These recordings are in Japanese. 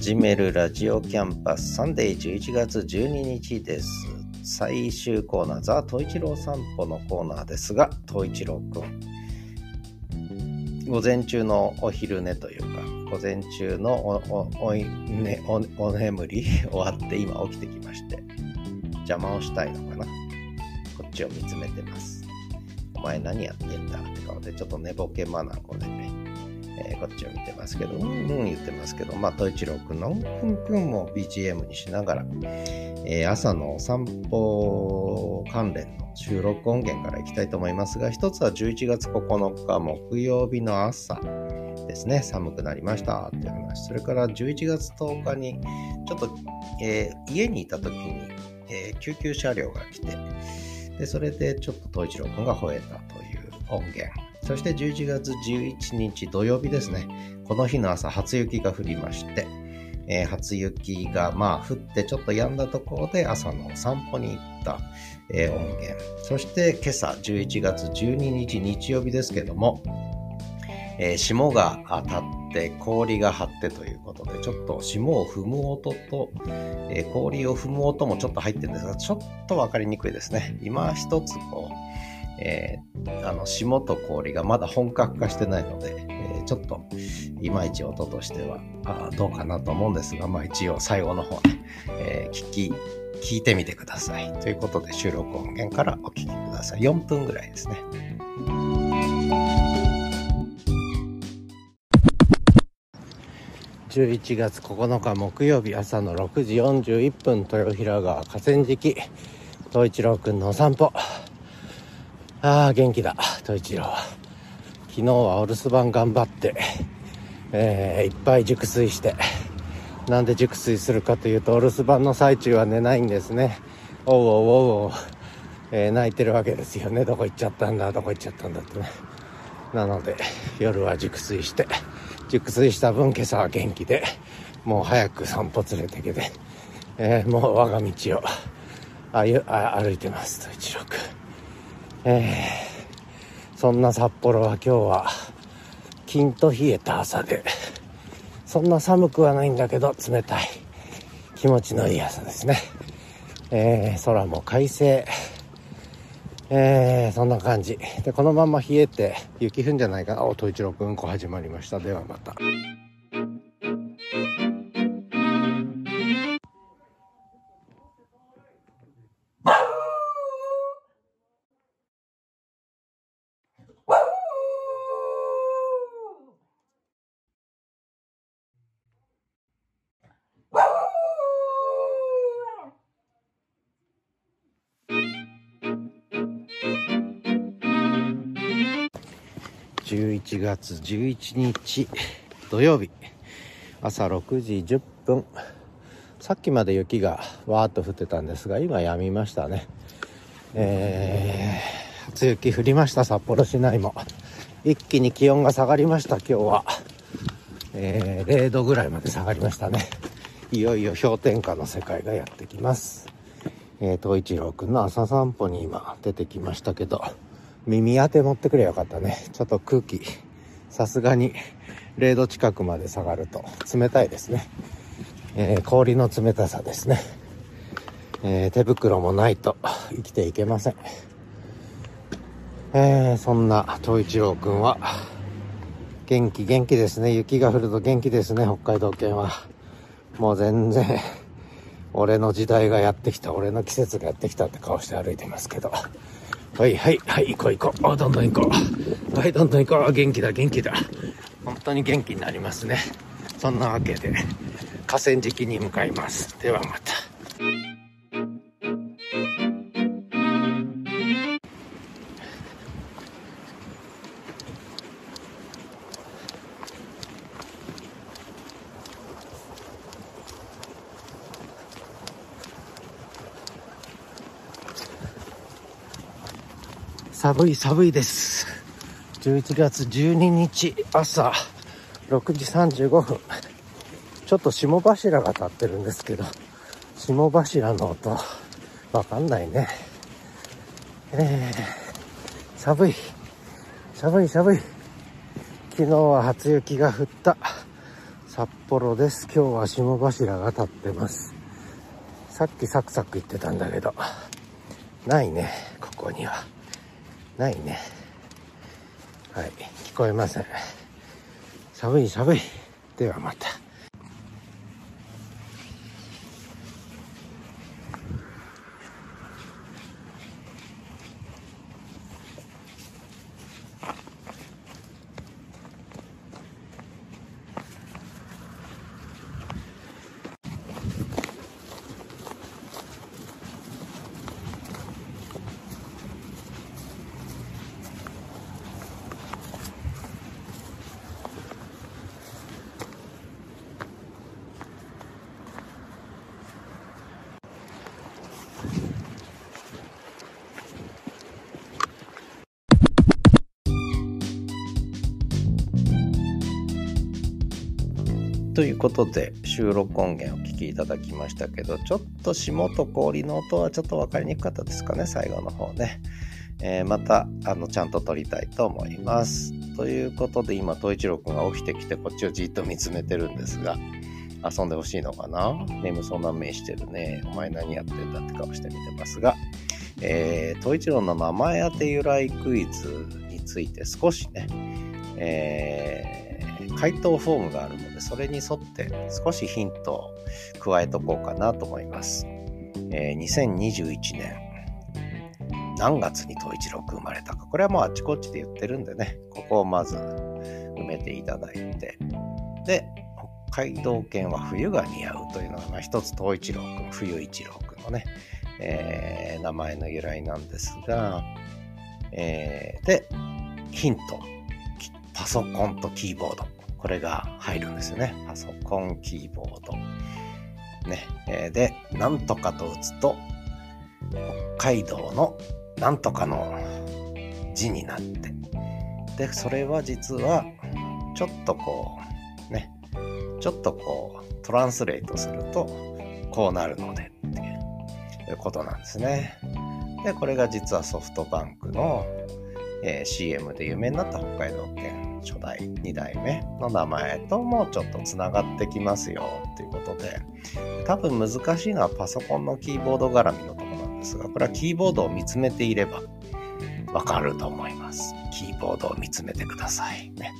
始めるラジオキャンパスサンデー11月12日です。最終コーナー、 The 冬一郎さんぽのコーナーですが、冬一郎くん。午前中のお昼寝というか、午前中のおおおい、ね、おお眠り終わって今起きてきまして、邪魔をしたいのかな。こっちを見つめてます。お前何やってんだって顔でちょっと寝ぼけまなこでね、えーこっちを見てますけど、うんうん言ってますけど、まあ、東一郎くんのうんうんくんも BGM にしながら、えー朝のお散歩関連の収録音源からいきたいと思いますが、一つは11月9日木曜日の朝ですね、寒くなりましたっていう話。それから11月10日に、ちょっと、えー家にいた時に、えー救急車両が来て、で、それでちょっと東一郎くんが吠えたという音源。そして11月11日土曜日ですね。この日の朝、初雪が降りまして、えー初雪がまあ降ってちょっと止んだところで朝の散歩に行った、えー音源。そして今朝11月12日日曜日ですけども、えー霜が当たって氷が張ってということで、ちょっと霜を踏む音と、えー氷を踏む音もちょっと入ってるんですが、ちょっとわかりにくいですね。今一つこう、えーあの霜と氷がまだ本格化してないので、えーちょっといまいち音としてはあどうかなと思うんですが、まあ一応最後の方ね、えー聞き、聞いてみてください。ということで収録音源からお聞きください。4分ぐらいですね。11月9日木曜日朝の6時41分豊平川河川敷東一郎くんのお散歩ああ元気だ。東一郎昨日はお留守番頑張って、えーいっぱい熟睡して。なんで熟睡するかというとお留守番の最中は寝ないんですね。おうおうおうおう、えー泣いてるわけですよね。どこ行っちゃったんだ？どこ行っちゃったんだってね。なので夜は熟睡して。熟睡した分今朝は元気で。もう早く散歩連れてけて、えーもう我が道を歩歩いてますと一郎君。えーそんな札幌は今日はキンと冷えた朝でそんな寒くはないんだけど冷たい気持ちのいい朝ですね、えー空も快晴えー、そんな感じ。で、このまま冷えて、雪降んじゃないかな。お、東一郎くんこ始まりました。ではまた。11月11日土曜日。朝6時10分。さっきまで雪がわーっと降ってたんですが今やみましたね。えー、初雪降りました札幌市内も。一気に気温が下がりました今日は、えー0度ぐらいまで下がりましたね。いよいよ氷点下の世界がやってきます。えー、東一郎くんの朝散歩に今出てきましたけど。耳当て持ってくれよかったね。ちょっと空気さすがに0度近くまで下がると冷たいですね、えー氷の冷たさですね、えー手袋もないと生きていけません。えーそんな東一郎くんは元気元気ですね。雪が降ると元気ですね北海道犬は。もう全然俺の時代がやってきた俺の季節がやってきたって顔して歩いてますけど。はいはいはい行こう行こう。あどんどん行こう。はいどんどん行こう。元気だ元気だ。本当に元気になりますね。そんなわけで河川敷に向かいます。ではまた。寒い寒いです。11月12日朝6時35分。ちょっと霜柱が立ってるんですけど霜柱の音わかんないね。えー、寒い。寒い寒い。昨日は初雪が降った。札幌です。今日は霜柱が立ってます。さっきサクサク言ってたんだけどないねここには。ないね。はい。聞こえません。寒い寒い。ではまた。ということで収録音源をお聞きいただきましたけどちょっと霜と氷の音はちょっと分かりにくかったですかね最後の方ね、えー、またあのちゃんと撮りたいと思います。ということで今東一郎くんが起きてきてこっちをじっと見つめてるんですが遊んでほしいのかな？眠そうな目してるね。お前何やってんだって顔して見てますが。えー、東一郎の名前当て由来クイズについて少しね、えー回答フォームがあるので、それに沿って少しヒントを加えとこうかなと思います。えー、2021年、何月に東一郎く生まれたか。これはもうあっちこっちで言ってるんでね、ここをまず埋めていただいて、で、北海道犬は冬が似合うというのが、まあ、一つ東一郎くん、冬一郎くんのね、えー、名前の由来なんですが、えー、で、ヒント。パソコンとキーボード。これが入るんですよね。パソコン、キーボード。ね。えー、で、なんとかと打つと、北海道のなんとかの字になって。で、それは実は、ちょっとこう、ね。ちょっとこう、トランスレートすると、こうなるのでっていうことなんですね。で、これが実はソフトバンクの、えー、CM で有名になった北海道犬初代2代目の名前ともちょっとつながってきますよということで。多分難しいのはパソコンのキーボード絡みのとこなんですがこれはキーボードを見つめていればわかると思います。キーボードを見つめてください。ね。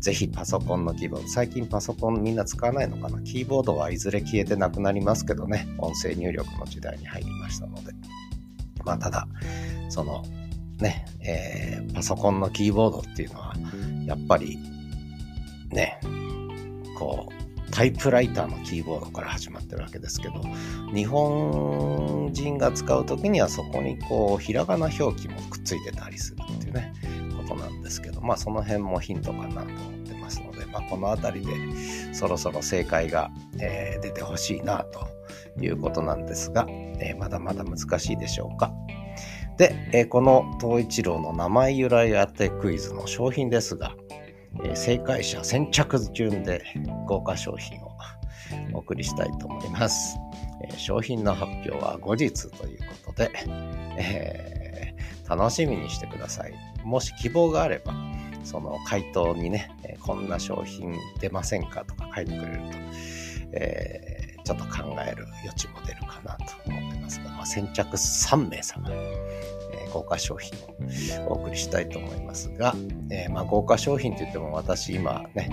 ぜひパソコンのキーボード最近パソコンみんな使わないのかな？キーボードはいずれ消えてなくなりますけどね。音声入力の時代に入りましたので。まあただそのね、えー、パソコンのキーボードっていうのはやっぱりね、こう、タイプライターのキーボードから始まってるわけですけど、日本人が使う時にはそこにこう、ひらがな表記もくっついてたりするっていうね、ことなんですけど、まあその辺もヒントかなと思ってますので、まあこの辺りでそろそろ正解が、えー、出てほしいなということなんですが、えー、まだまだ難しいでしょうか？で、えー、この東一郎の名前由来当てクイズの商品ですが、えー、正解者先着順で豪華商品をお送りしたいと思います。えー、商品の発表は後日ということで、えー、楽しみにしてください。もし希望があれば、その回答にね、えこんな商品出ませんかとか書いてくれると、えちょっと考える余地も出るかなと思って、先着3名様にえ豪華商品をお送りしたいと思いますが、えー、まあ、豪華商品といっても私今ね、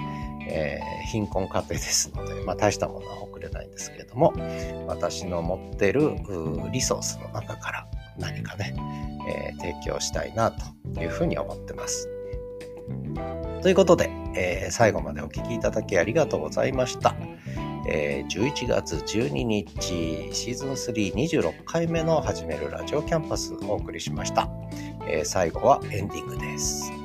えー、貧困家庭ですので、まあ、大したものは送れないんですけれども、私の持ってるリソースの中から何かね、え、提供したいなというふうに思ってます。ということで、え、最後までお聴きいただきありがとうございました。えー、11月12日シーズン326回目の始めるラジオキャンパスをお送りしました、えー、最後はエンディングです。